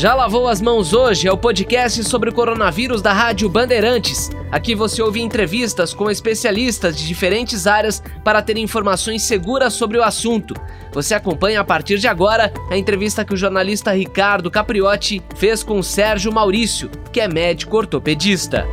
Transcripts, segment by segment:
Já lavou as mãos hoje é o podcast sobre o coronavírus da Rádio Bandeirantes. Aqui você ouve entrevistas com especialistas de diferentes áreas para ter informações seguras sobre o assunto. Você acompanha a partir de agora a entrevista que o jornalista Ricardo Capriotti fez com Sérgio Maurício, que é médico ortopedista.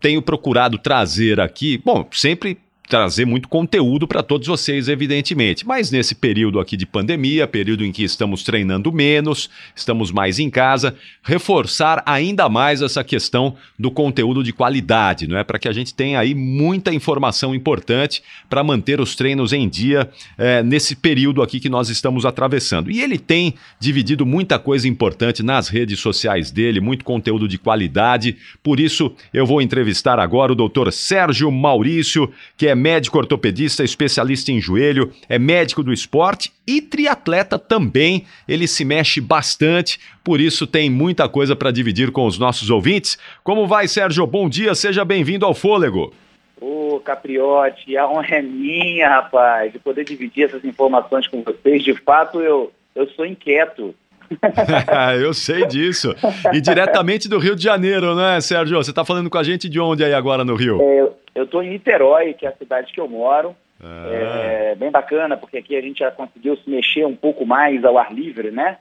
Tenho procurado trazer aqui, bom, sempre trazer muito conteúdo para todos vocês, evidentemente. Mas nesse período aqui de pandemia, período em que estamos treinando menos, estamos mais em casa, reforçar ainda mais essa questão do conteúdo de qualidade, não é? Para que a gente tenha aí muita informação importante para manter os treinos em dia é, nesse período aqui que nós estamos atravessando. E ele tem dividido muita coisa importante nas redes sociais dele, muito conteúdo de qualidade. Por isso, eu vou entrevistar agora o doutor Sérgio Maurício, que é médico ortopedista, especialista em joelho, é médico do esporte e triatleta também. Ele se mexe bastante, por isso tem muita coisa para dividir com os nossos ouvintes. Como vai, Sérgio? Bom dia, seja bem-vindo ao Fôlego. Ô, Capriote, a honra é minha, rapaz, de poder dividir essas informações com vocês. De fato, eu, eu sou inquieto. eu sei disso. E diretamente do Rio de Janeiro, né, Sérgio? Você está falando com a gente de onde aí agora no Rio? É, eu estou em Niterói, que é a cidade que eu moro. Ah. É bem bacana, porque aqui a gente já conseguiu se mexer um pouco mais ao ar livre, né?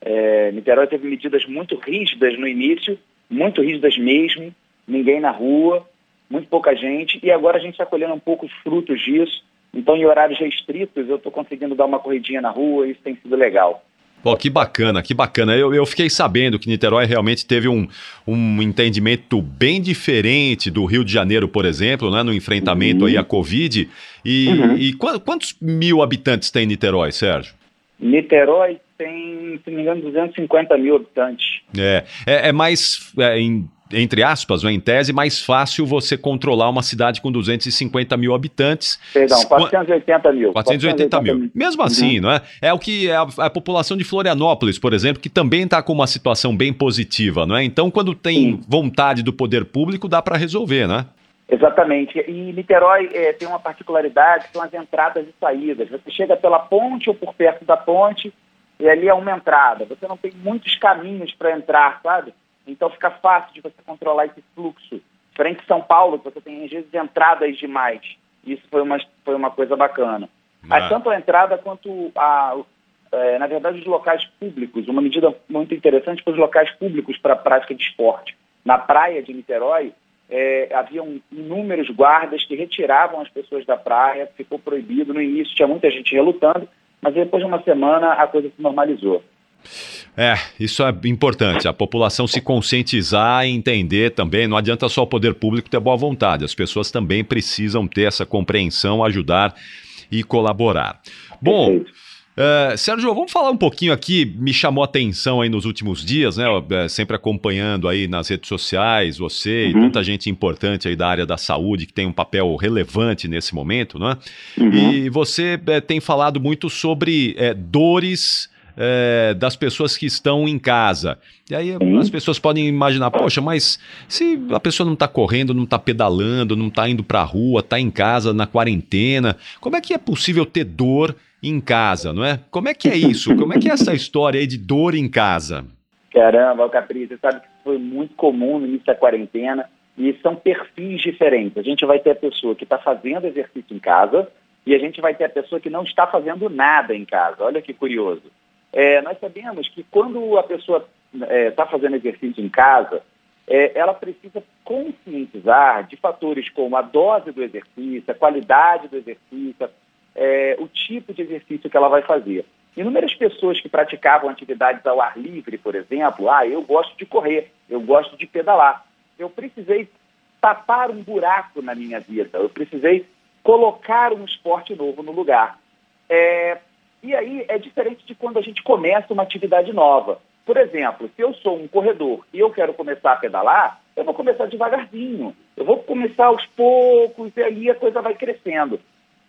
É, Niterói teve medidas muito rígidas no início, muito rígidas mesmo, ninguém na rua, muito pouca gente, e agora a gente está colhendo um pouco os frutos disso. Então, em horários restritos, eu estou conseguindo dar uma corridinha na rua, e isso tem sido legal. Pô, que bacana, que bacana. Eu, eu fiquei sabendo que Niterói realmente teve um, um entendimento bem diferente do Rio de Janeiro, por exemplo, né, no enfrentamento uhum. aí à Covid. E, uhum. e quantos mil habitantes tem Niterói, Sérgio? Niterói tem, se não me engano, 250 mil habitantes. É, é, é mais, é, em entre aspas, ou em tese, mais fácil você controlar uma cidade com 250 mil habitantes. Perdão, 480 mil. 480, 480 mil. mil. Mesmo assim, uhum. não é? É o que é a, a, população de Florianópolis, por exemplo, que também está com uma situação bem positiva, não é? Então, quando tem Sim. vontade do poder público, dá para resolver, né? Exatamente. E Niterói é, tem uma particularidade, são as entradas e saídas. Você chega pela ponte ou por perto da ponte, e ali é uma entrada. Você não tem muitos caminhos para entrar, sabe? Então fica fácil de você controlar esse fluxo. Diferente de São Paulo, você tem às vezes entradas demais. Isso foi uma, foi uma coisa bacana. Mas tanto a entrada quanto a, é, na verdade, os locais públicos, uma medida muito interessante para os locais públicos para a prática de esporte. Na praia de Niterói, é, haviam inúmeros guardas que retiravam as pessoas da praia, ficou proibido. No início tinha muita gente relutando, mas depois de uma semana a coisa se normalizou. É, isso é importante, a população se conscientizar e entender também. Não adianta só o poder público ter boa vontade, as pessoas também precisam ter essa compreensão, ajudar e colaborar. Bom. Uh, Sérgio, vamos falar um pouquinho aqui. Me chamou a atenção aí nos últimos dias, né? Uh, sempre acompanhando aí nas redes sociais, você uhum. e tanta gente importante aí da área da saúde que tem um papel relevante nesse momento, né? Uhum. E você uh, tem falado muito sobre dores é, das pessoas que estão em casa. E aí Sim. as pessoas podem imaginar, poxa, mas se a pessoa não está correndo, não está pedalando, não está indo para a rua, está em casa na quarentena, como é que é possível ter dor em casa, não é? Como é que é isso? Como é que é essa história aí de dor em casa? Caramba, Capri, você sabe que foi muito comum no início da quarentena e são perfis diferentes. A gente vai ter a pessoa que está fazendo exercício em casa e a gente vai ter a pessoa que não está fazendo nada em casa. Olha que curioso. É, nós sabemos que quando a pessoa está é, tá fazendo exercício em casa, é, ela precisa conscientizar de fatores como a dose do exercício, a qualidade do exercício, é, o tipo de exercício que ela vai fazer. Inúmeras pessoas que praticavam atividades ao ar livre, por exemplo, ah, eu gosto de correr, eu gosto de pedalar. Eu precisei tapar um buraco na minha vida, eu precisei colocar um esporte novo no lugar. É, e aí é diferente de quando a gente começa uma atividade nova. Por exemplo, se eu sou um corredor e eu quero começar a pedalar, eu vou começar devagarzinho. Eu vou começar aos poucos e aí a coisa vai crescendo.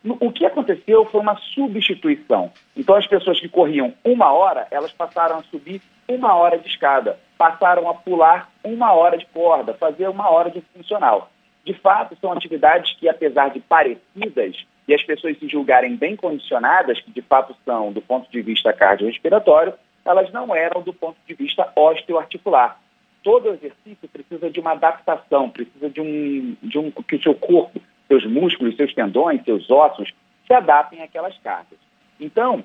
O que aconteceu foi uma substituição. Então, as pessoas que corriam uma hora, elas passaram a subir uma hora de escada, passaram a pular uma hora de corda, fazer uma hora de funcional. De fato, são atividades que, apesar de parecidas, e as pessoas se julgarem bem condicionadas, que de fato são do ponto de vista cardiorrespiratório, elas não eram do ponto de vista osteoarticular. Todo exercício precisa de uma adaptação, precisa de um, de um que o seu corpo, seus músculos, seus tendões, seus ossos se adaptem àquelas cargas. Então,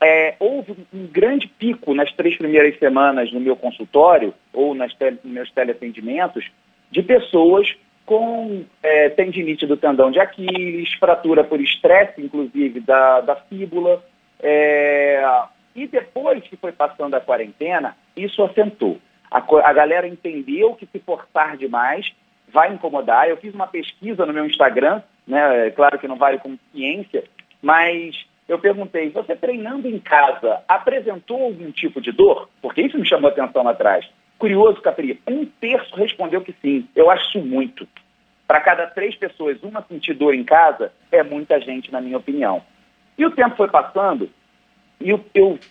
é, houve um grande pico nas três primeiras semanas no meu consultório ou nas tele, nos meus teleatendimentos de pessoas com é, tendinite do tendão de Aquiles, fratura por estresse, inclusive, da, da fíbula. É, e depois que foi passando a quarentena, isso assentou. A, a galera entendeu que se forçar demais vai incomodar. Eu fiz uma pesquisa no meu Instagram, né, é claro que não vale como ciência, mas eu perguntei, você treinando em casa, apresentou algum tipo de dor? Porque isso me chamou atenção lá atrás. Curioso, Capri, um terço respondeu que sim. Eu acho muito. Para cada três pessoas, uma sentir dor em casa é muita gente, na minha opinião. E o tempo foi passando e o,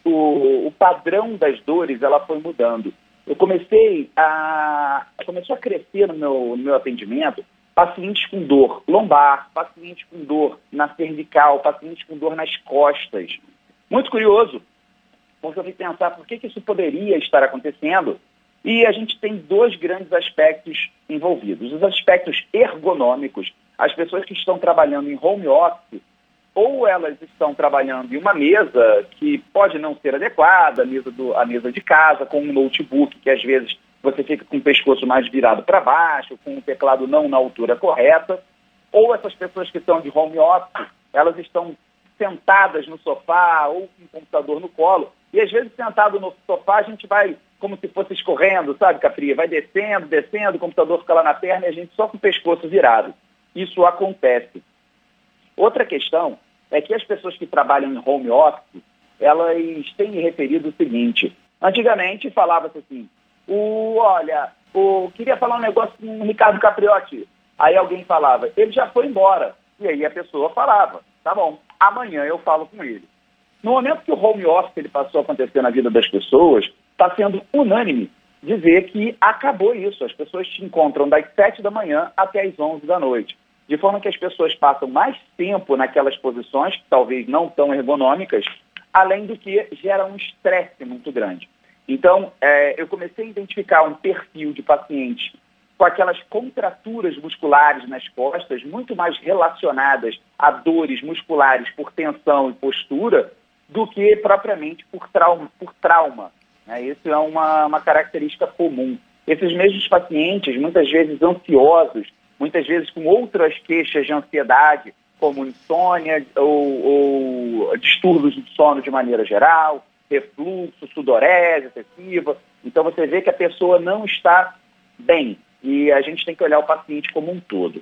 o, o padrão das dores ela foi mudando. Eu comecei a começou a crescer no meu, no meu atendimento pacientes com dor lombar, pacientes com dor na cervical, pacientes com dor nas costas. Muito curioso, porque eu fui pensar por que, que isso poderia estar acontecendo. E a gente tem dois grandes aspectos envolvidos. Os aspectos ergonômicos, as pessoas que estão trabalhando em home office, ou elas estão trabalhando em uma mesa que pode não ser adequada, a mesa, do, a mesa de casa, com um notebook que às vezes você fica com o pescoço mais virado para baixo, com o teclado não na altura correta, ou essas pessoas que estão de home office, elas estão sentadas no sofá ou com o computador no colo, e às vezes sentado no sofá a gente vai como se fosse escorrendo, sabe, Capria? Vai descendo, descendo, o computador fica lá na perna e a gente só com o pescoço virado. Isso acontece. Outra questão é que as pessoas que trabalham em home office, elas têm referido o seguinte, antigamente falava-se assim, o, olha, o, queria falar um negócio com o Ricardo Capriotti. Aí alguém falava, ele já foi embora. E aí a pessoa falava, tá bom, amanhã eu falo com ele. No momento que o home office ele passou a acontecer na vida das pessoas, está sendo unânime dizer que acabou isso. As pessoas te encontram das 7 da manhã até as 11 da noite. De forma que as pessoas passam mais tempo naquelas posições, talvez não tão ergonômicas, além do que gera um estresse muito grande. Então, é, eu comecei a identificar um perfil de pacientes com aquelas contraturas musculares nas costas, muito mais relacionadas a dores musculares por tensão e postura, do que propriamente por trauma. Por trauma né? Isso é uma, uma característica comum. Esses mesmos pacientes, muitas vezes ansiosos, muitas vezes com outras queixas de ansiedade, como insônia ou, ou distúrbios de sono de maneira geral, refluxo, sudorese excessiva. Então você vê que a pessoa não está bem e a gente tem que olhar o paciente como um todo.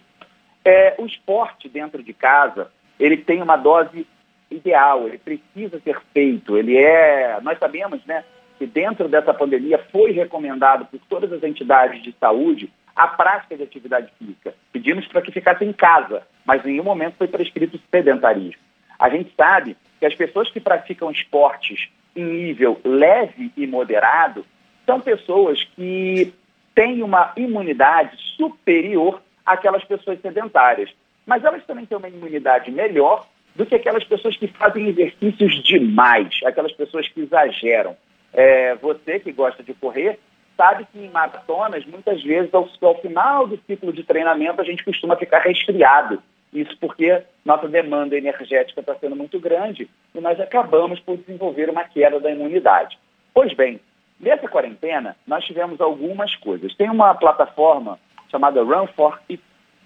É, o esporte dentro de casa, ele tem uma dose ideal, ele precisa ser feito, ele é, nós sabemos, né, dentro dessa pandemia foi recomendado por todas as entidades de saúde a prática de atividade física. Pedimos para que ficasse em casa, mas em nenhum momento foi prescrito sedentarismo. A gente sabe que as pessoas que praticam esportes em nível leve e moderado são pessoas que têm uma imunidade superior àquelas pessoas sedentárias. Mas elas também têm uma imunidade melhor do que aquelas pessoas que fazem exercícios demais, aquelas pessoas que exageram. É, você que gosta de correr, sabe que em maratonas, muitas vezes, ao, ao final do ciclo de treinamento, a gente costuma ficar resfriado. Isso porque nossa demanda energética está sendo muito grande e nós acabamos por desenvolver uma queda da imunidade. Pois bem, nessa quarentena, nós tivemos algumas coisas. Tem uma plataforma chamada Run for It,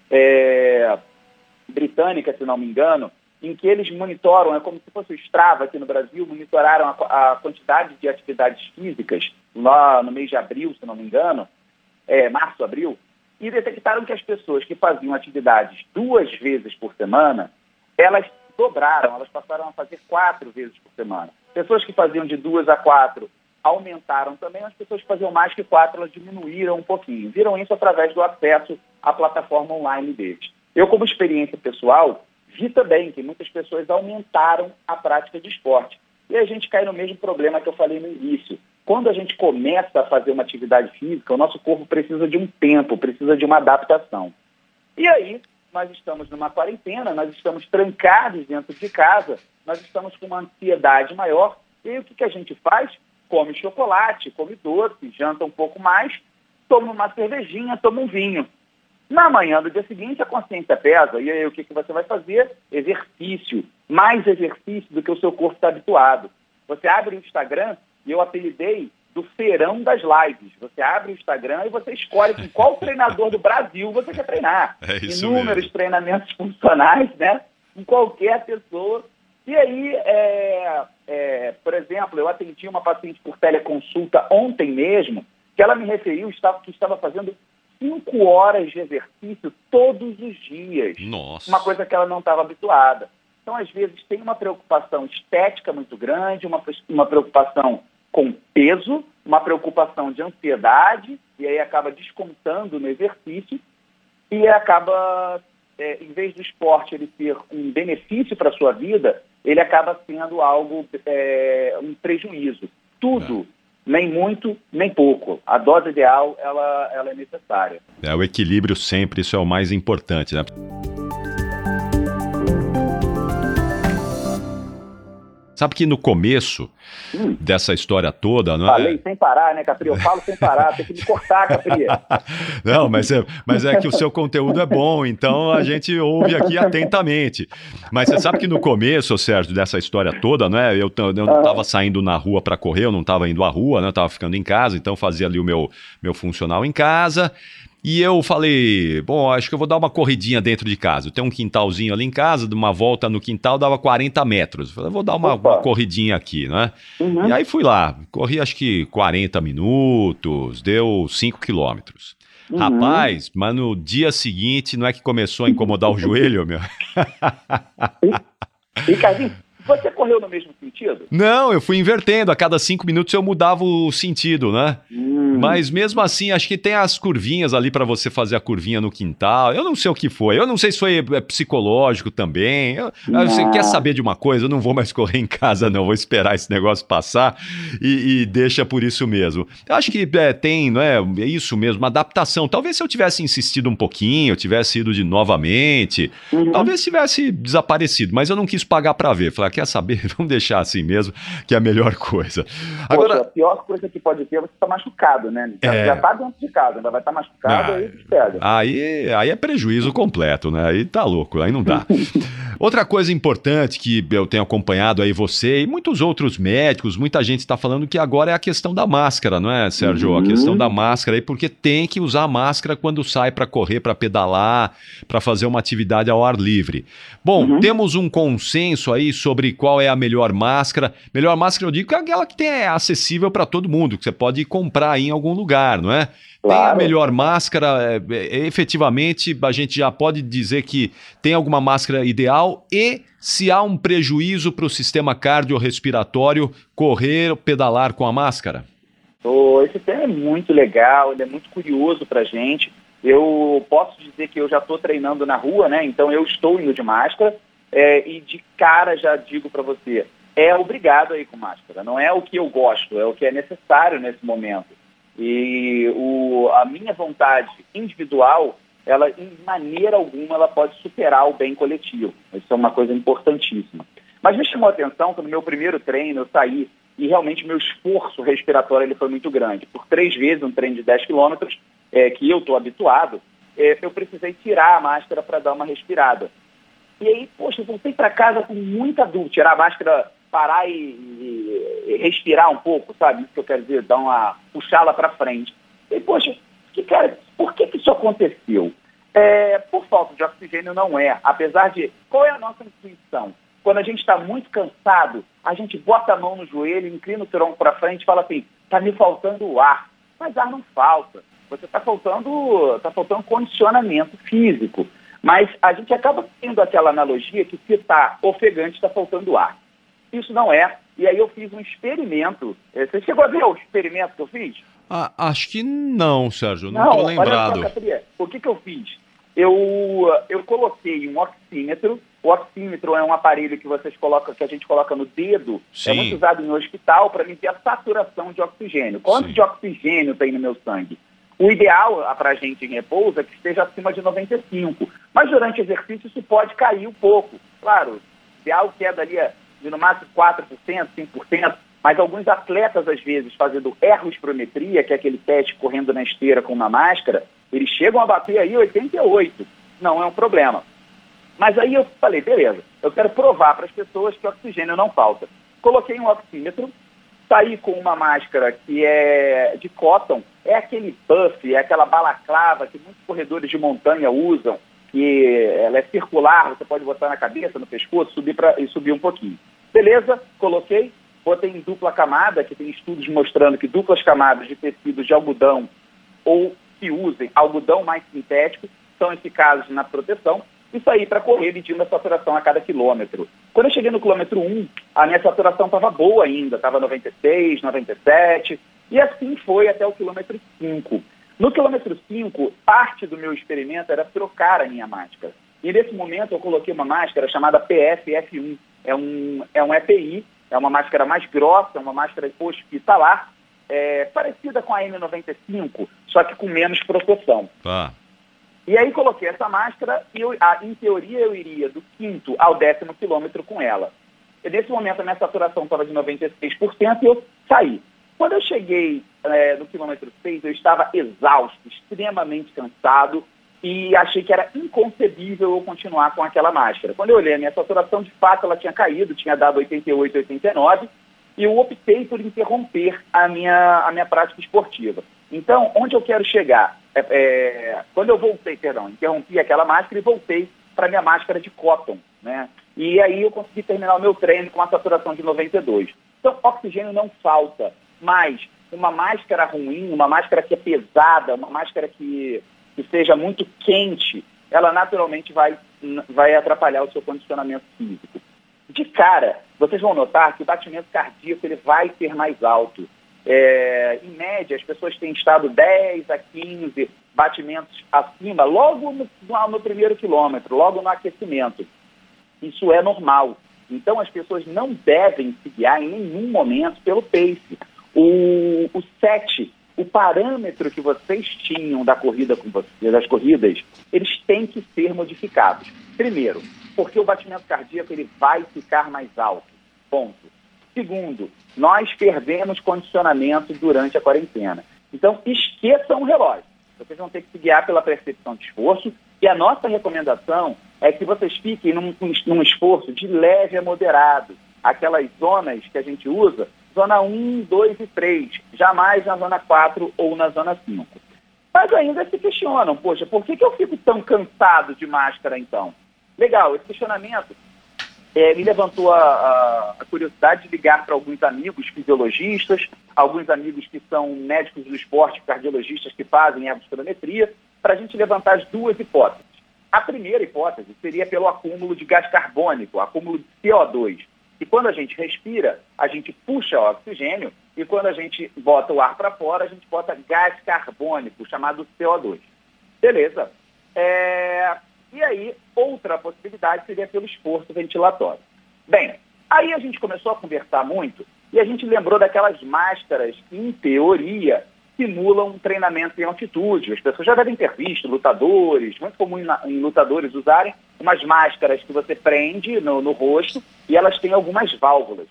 é, britânica, se não me engano, em que eles monitoram, é como se fosse o Strava aqui no Brasil, monitoraram a, a quantidade de atividades físicas lá no mês de abril, se não me engano, é, março, abril, e detectaram que as pessoas que faziam atividades duas vezes por semana, elas dobraram, elas passaram a fazer quatro vezes por semana. Pessoas que faziam de duas a quatro aumentaram também, as pessoas que faziam mais que quatro, elas diminuíram um pouquinho. Viram isso através do acesso à plataforma online deles. Eu, como experiência pessoal, vi também que muitas pessoas aumentaram a prática de esporte. E a gente cai no mesmo problema que eu falei no início. Quando a gente começa a fazer uma atividade física, o nosso corpo precisa de um tempo, precisa de uma adaptação. E aí, nós estamos numa quarentena, nós estamos trancados dentro de casa, nós estamos com uma ansiedade maior. E aí, o que, que a gente faz? come chocolate, come doce, janta um pouco mais, toma uma cervejinha, toma um vinho. Na manhã do dia seguinte, a consciência pesa. E aí, o que, que você vai fazer? Exercício. Mais exercício do que o seu corpo está habituado. Você abre o Instagram, e eu apelidei do feirão das lives. Você abre o Instagram e você escolhe com qual treinador do Brasil você quer treinar. É Inúmeros mesmo. treinamentos funcionais, né? Com qualquer pessoa. E aí, é, é, por exemplo, eu atendi uma paciente por teleconsulta ontem mesmo, que ela me referiu que estava fazendo cinco horas de exercício todos os dias. Nossa. Uma coisa que ela não estava habituada. Então, às vezes, tem uma preocupação estética muito grande, uma, uma preocupação com peso, uma preocupação de ansiedade, e aí acaba descontando no exercício, e acaba, é, em vez do esporte ele ser um benefício para a sua vida, ele acaba sendo algo, é, um prejuízo. Tudo, nem muito, nem pouco. A dose ideal, ela, ela é necessária. É o equilíbrio sempre, isso é o mais importante, né? Sabe que no começo Hum. dessa história toda, não é? Falei sem parar, né, Capri? Eu falo sem parar, tem que me cortar, Capri. Não, mas é, mas é que o seu conteúdo é bom, então a gente ouve aqui atentamente. Mas você sabe que no começo, Sérgio, dessa história toda, né? Eu, t- eu não estava saindo na rua para correr, eu não estava indo à rua, né? Eu estava ficando em casa, então eu fazia ali o meu, meu funcional em casa. E eu falei, bom, acho que eu vou dar uma corridinha dentro de casa. Eu tenho um quintalzinho ali em casa, de uma volta no quintal dava 40 metros. Eu falei, vou dar uma, uma corridinha aqui, né? Uhum. E aí fui lá, corri acho que 40 minutos, deu 5 quilômetros. Uhum. Rapaz, mas no dia seguinte não é que começou a incomodar o joelho, meu? Ricardinho, você correu no mesmo sentido? Não, eu fui invertendo, a cada cinco minutos eu mudava o sentido, né? Hum. Mas mesmo assim, acho que tem as curvinhas ali para você fazer a curvinha no quintal. Eu não sei o que foi. Eu não sei se foi é, psicológico também. Eu-. Você quer saber de uma coisa? Eu não vou mais correr em casa, não. Vou esperar esse negócio passar e, e deixa por isso mesmo. Eu acho que é, tem, não é? É isso mesmo, uma adaptação. Talvez se eu tivesse insistido um pouquinho, tivesse ido de novamente, Uhum. talvez tivesse desaparecido. Mas eu não quis pagar para ver. Falei, quer saber? Vamos deixar assim mesmo, que é a melhor coisa. Poxa, Agora, a pior coisa que pode ter é você estar machucado, né? Já, É. já tá dentro de casa, ainda vai estar machucado, Ah, aí pega. Aí, aí é prejuízo completo, né? Aí tá louco, aí não dá. Outra coisa importante que eu tenho acompanhado aí você e muitos outros médicos, muita gente está falando que agora é a questão da máscara, não é, Sérgio? A Uhum. questão da máscara aí, porque tem que usar a máscara quando sai para correr, para pedalar, para fazer uma atividade ao ar livre. Bom, Uhum. temos um consenso aí sobre qual é a melhor máscara. Melhor máscara, eu digo, que é aquela que tem, é acessível para todo mundo, que você pode comprar aí em algum lugar, não é? Tem a Claro. melhor máscara, é, é, efetivamente, a gente já pode dizer que tem alguma máscara ideal e se há um prejuízo para o sistema cardiorrespiratório correr pedalar com a máscara? Ô, esse tema é muito legal, ele é muito curioso pra gente. Eu posso dizer que eu já estou treinando na rua, né? Então eu estou indo de máscara é, e de cara já digo para você, é obrigado a ir com máscara. Não é o que eu gosto, é o que é necessário nesse momento. E o, a minha vontade individual, ela em maneira alguma ela pode superar o bem coletivo. Isso é uma coisa importantíssima. Mas me chamou a atenção que no meu primeiro treino eu saí e realmente meu esforço respiratório ele foi muito grande. Por três vezes, um treino de 10 quilômetros, é, que eu estou habituado, é, eu precisei tirar a máscara para dar uma respirada. E aí, poxa, voltei para casa com muita dúvida, tirar a máscara, parar e, e- e respirar um pouco, sabe? Isso que eu quero dizer, dar uma puxá-la para frente. E poxa, que cara, por que, que isso aconteceu? É, por falta de oxigênio não é, apesar de qual é a nossa intuição? Quando a gente está muito cansado, a gente bota a mão no joelho, inclina o tronco para frente e fala assim: está me faltando ar. Mas ar não falta. Você está faltando, tá faltando condicionamento físico. Mas a gente acaba tendo aquela analogia que se está ofegante, está faltando ar. Isso não é. E aí eu fiz um experimento. Eh, Você chegou a ver o experimento que eu fiz? Ah, acho que não, Sérgio, não estou olha lembrado. só, o que, que eu fiz? Eu, eu coloquei um oxímetro. O oxímetro é um aparelho que vocês colocam, que a gente coloca no dedo. Sim. É muito usado em hospital para medir a saturação de oxigênio. Quanto Sim. de oxigênio tem no meu sangue? O ideal para a gente em repouso é que esteja acima de 95. Mas durante o exercício isso pode cair um pouco. Claro, o ideal queda ali é de no máximo 4%, 5%. mas alguns atletas, às vezes, fazendo ergospirometria, que é aquele teste correndo na esteira com uma máscara, eles chegam a bater aí 88. Não é um problema. Mas aí eu falei, beleza, eu quero provar para as pessoas que oxigênio não falta. Coloquei um oxímetro, saí com uma máscara que é de cotton, é aquele puff, é aquela balaclava que muitos corredores de montanha usam, que ela é circular, você pode botar na cabeça, no pescoço, subir pra, e subir um pouquinho. Beleza, coloquei, botei em dupla camada, que tem estudos mostrando que duplas camadas de tecidos de algodão ou que usem algodão mais sintético são eficazes na proteção e saí para correr medindo a saturação a cada quilômetro. Quando eu cheguei no quilômetro 1, a minha saturação estava boa ainda, estava 96, 97, e assim foi até o quilômetro 5. No quilômetro 5, parte do meu experimento era trocar a minha máscara. E nesse momento eu coloquei uma máscara chamada PFF1. É um, é um EPI, é uma máscara mais grossa, uma máscara hospitalar, é, parecida com a N95, só que com menos proteção. Ah. E aí coloquei essa máscara e, eu, a, em teoria, eu iria do quinto ao décimo quilômetro com ela. Nesse momento, a minha saturação estava de 96% e eu saí. Quando eu cheguei é, no quilômetro 6, eu estava exausto, extremamente cansado e achei que era inconcebível eu continuar com aquela máscara. Quando eu olhei a minha saturação, de fato, ela tinha caído, tinha dado 88, 89, e eu optei por interromper a minha, a minha prática esportiva. Então, onde eu quero chegar? É, é, quando eu voltei, perdão, interrompi aquela máscara e voltei para minha máscara de cotton, né? E aí eu consegui terminar o meu treino com a saturação de 92. Então, oxigênio não falta, mas uma máscara ruim, uma máscara que é pesada, uma máscara que, que seja muito quente, ela naturalmente vai, vai atrapalhar o seu condicionamento físico. De cara, vocês vão notar que o batimento cardíaco ele vai ser mais alto. É, em média, as pessoas têm estado 10 a 15 batimentos acima, logo no, no primeiro quilômetro, logo no aquecimento. Isso é normal. Então, as pessoas não devem se guiar em nenhum momento pelo pace. O, o set, o parâmetro que vocês tinham da corrida com das corridas, eles têm que ser modificados. Primeiro, porque o batimento cardíaco ele vai ficar mais alto. Ponto. Segundo, nós perdemos condicionamento durante a quarentena. Então, esqueçam o relógio. Vocês vão ter que se guiar pela percepção de esforço. E a nossa recomendação é que vocês fiquem num, num esforço de leve a moderado. Aquelas zonas que a gente usa, zona 1, 2 e 3, jamais na zona 4 ou na zona 5. Mas ainda se questionam, poxa, por que, que eu fico tão cansado de máscara então? Legal, esse questionamento é, me levantou a, a, curiosidade de ligar para alguns amigos fisiologistas, alguns amigos que são médicos do esporte, cardiologistas que fazem ergospirometria, para a gente levantar as duas hipóteses. A primeira hipótese seria pelo acúmulo de gás carbônico, acúmulo de CO2. E quando a gente respira, a gente puxa oxigênio e quando a gente bota o ar para fora, a gente bota gás carbônico, chamado CO2. Beleza. É, e aí, outra possibilidade seria pelo esforço ventilatório. Bem, aí a gente começou a conversar muito e a gente lembrou daquelas máscaras que, em teoria, simulam um treinamento em altitude. As pessoas já devem ter visto lutadores, muito comum em, lutadores usarem umas máscaras que você prende no, no rosto e elas têm algumas válvulas.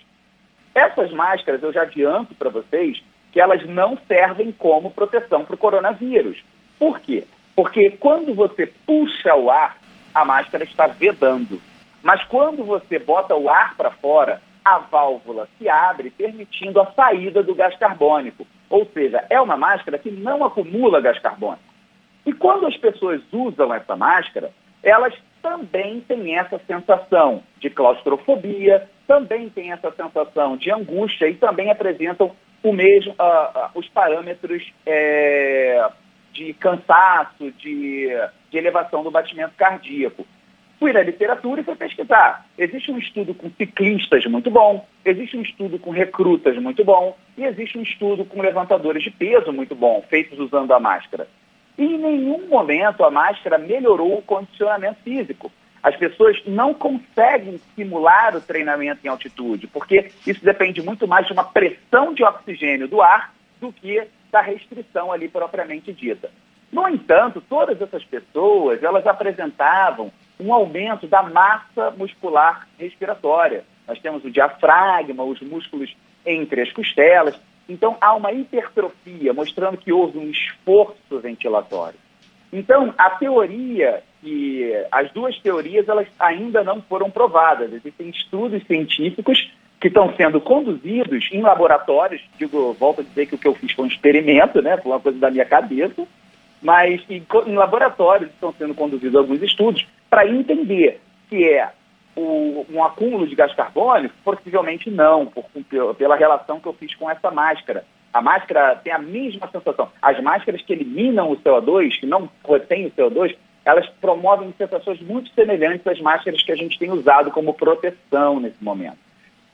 Essas máscaras, eu já adianto para vocês, que elas não servem como proteção para o coronavírus. Por quê? Porque quando você puxa o ar, a máscara está vedando. Mas quando você bota o ar para fora, a válvula se abre, permitindo a saída do gás carbônico. Ou seja, é uma máscara que não acumula gás carbônico. E quando as pessoas usam essa máscara, elas também têm essa sensação de claustrofobia, também têm essa sensação de angústia e também apresentam o mesmo, uh, uh, os parâmetros é, de cansaço, de, de elevação do batimento cardíaco. Fui na literatura e fui pesquisar. Existe um estudo com ciclistas muito bom, existe um estudo com recrutas muito bom, e existe um estudo com levantadores de peso muito bom, feitos usando a máscara. E em nenhum momento a máscara melhorou o condicionamento físico. As pessoas não conseguem simular o treinamento em altitude, porque isso depende muito mais de uma pressão de oxigênio do ar do que da restrição ali propriamente dita. No entanto, todas essas pessoas, elas apresentavam um aumento da massa muscular respiratória. Nós temos o diafragma, os músculos entre as costelas. Então, há uma hipertrofia, mostrando que houve um esforço ventilatório. Então, a teoria, e as duas teorias, elas ainda não foram provadas. Existem estudos científicos que estão sendo conduzidos em laboratórios. Digo, volto a dizer que o que eu fiz foi um experimento, né? Foi uma coisa da minha cabeça. Mas em, em laboratórios estão sendo conduzidos alguns estudos para entender se é o, um acúmulo de gás carbônico, possivelmente não, por, pela relação que eu fiz com essa máscara. A máscara tem a mesma sensação. As máscaras que eliminam o CO2, que não retêm o CO2, elas promovem sensações muito semelhantes às máscaras que a gente tem usado como proteção nesse momento.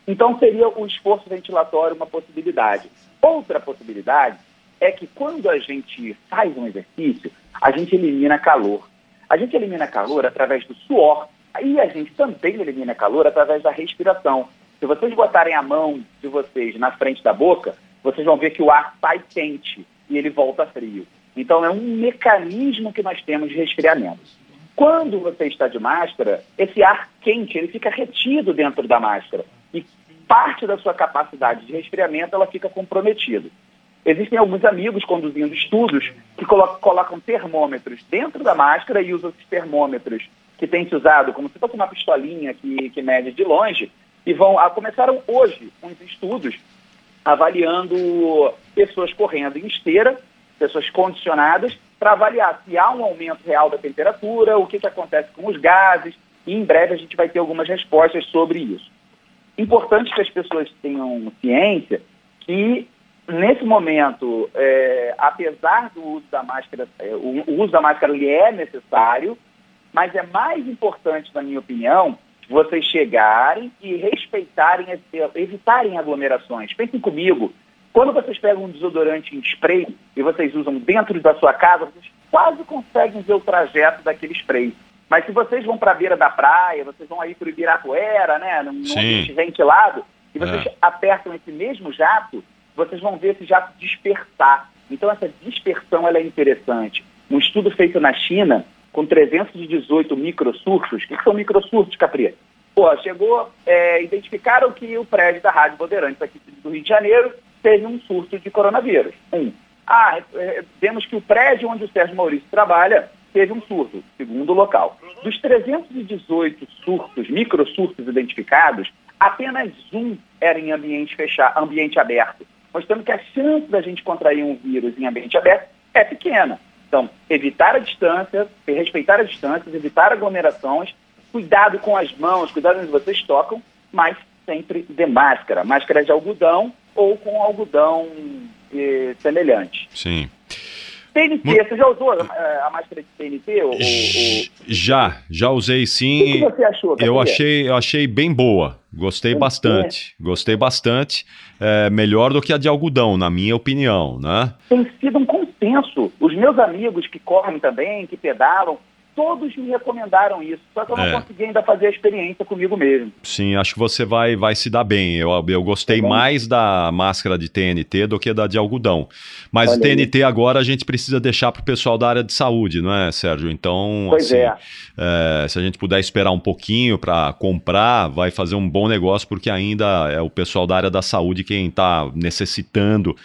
Então, seria o esforço ventilatório uma possibilidade. Outra possibilidade é que quando a gente faz um exercício, a gente elimina calor. A gente elimina calor através do suor e a gente também elimina calor através da respiração. Se vocês botarem a mão de vocês na frente da boca, vocês vão ver que o ar sai quente e ele volta frio. Então, é um mecanismo que nós temos de resfriamento. Quando você está de máscara, esse ar quente ele fica retido dentro da máscara e parte da sua capacidade de resfriamento ela fica comprometida. Existem alguns amigos conduzindo estudos que colocam termômetros dentro da máscara e usam esses termômetros que têm se usado como se fosse uma pistolinha que, que mede de longe e vão a, começaram hoje uns estudos avaliando pessoas correndo em esteira, pessoas condicionadas, para avaliar se há um aumento real da temperatura, o que, que acontece com os gases, e em breve a gente vai ter algumas respostas sobre isso. Importante que as pessoas tenham ciência que, nesse momento, é, apesar do uso da máscara, é, o, o uso da máscara ele é necessário, mas é mais importante, na minha opinião, vocês chegarem e respeitarem, evitarem aglomerações. Pensem comigo, quando vocês pegam um desodorante em spray e vocês usam dentro da sua casa, vocês quase conseguem ver o trajeto daquele spray. Mas se vocês vão para a beira da praia, vocês vão aí para o Ibirapuera, né, num ambiente ventilado, e vocês é. apertam esse mesmo jato, vocês vão ver esse jato dispersar. Então essa dispersão ela é interessante. Um estudo feito na China com 318 microsurtos. O que, são microsurtos, Capri? Pô, chegou, é, identificaram que o prédio da Rádio Bandeirantes aqui do Rio de Janeiro teve um surto de coronavírus. Um. Ah, é, vemos que o prédio onde o Sérgio Maurício trabalha teve um surto, segundo o local. Dos 318 surtos, microsurtos identificados, apenas um era em ambiente fechado, ambiente aberto, mostrando que a chance da gente contrair um vírus em ambiente aberto é pequena. Então, evitar a distância, respeitar as distâncias, evitar aglomerações, cuidado com as mãos, cuidado onde vocês tocam, mas sempre de máscara. Máscara de algodão ou com algodão eh, semelhante. Sim. TNT, você já usou a, eh, a máscara de TNT? Ou, já, já usei sim. O que você achou? Eu achei, eu achei bem boa. Gostei bastante. Gostei bastante. É, melhor do que a de algodão, na minha opinião, né? Tem sido um consenso. Os meus amigos que correm também, que pedalam, todos me recomendaram isso, só que eu não é. consegui ainda fazer a experiência comigo mesmo. Sim, acho que você vai, vai se dar bem. Eu, eu gostei tá mais da máscara de TNT do que da de algodão. Mas Olha TNT aí. agora a gente precisa deixar para o pessoal da área de saúde, não é, Sérgio? Então, pois assim, é. É, se a gente puder esperar um pouquinho para comprar, vai fazer um bom negócio, porque ainda é o pessoal da área da saúde quem está necessitando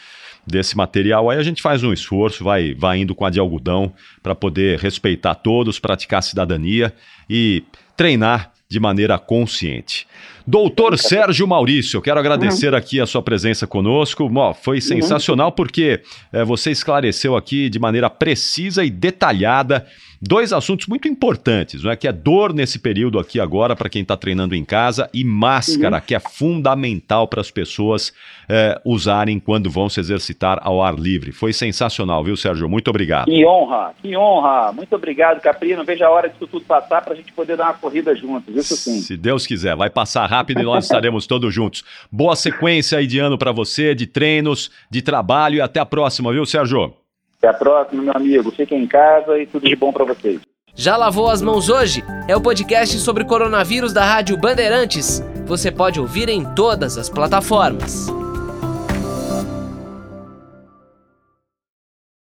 desse material. Aí a gente faz um esforço, vai, vai indo com a de algodão para poder respeitar todos, praticar cidadania e treinar de maneira consciente. Doutor Sérgio Maurício, eu quero agradecer uhum. aqui a sua presença conosco. Bom, foi uhum. sensacional porque é, você esclareceu aqui de maneira precisa e detalhada dois assuntos muito importantes, não é? Que é dor nesse período aqui agora para quem está treinando em casa e máscara, uhum. que é fundamental para as pessoas é, usarem quando vão se exercitar ao ar livre. Foi sensacional, viu, Sérgio? Muito obrigado. Que honra, que honra. Muito obrigado, Capri. Não vejo a hora disso tudo passar para a gente poder dar uma corrida juntos, isso sim. Se Deus quiser, vai passar rápido e nós estaremos todos juntos. Boa sequência aí de ano para você, de treinos, de trabalho e até a próxima, viu, Sérgio? Até a próxima, meu amigo. Fiquem em casa e tudo de bom para vocês. Já lavou as mãos hoje? É o podcast sobre coronavírus da Rádio Bandeirantes. Você pode ouvir em todas as plataformas.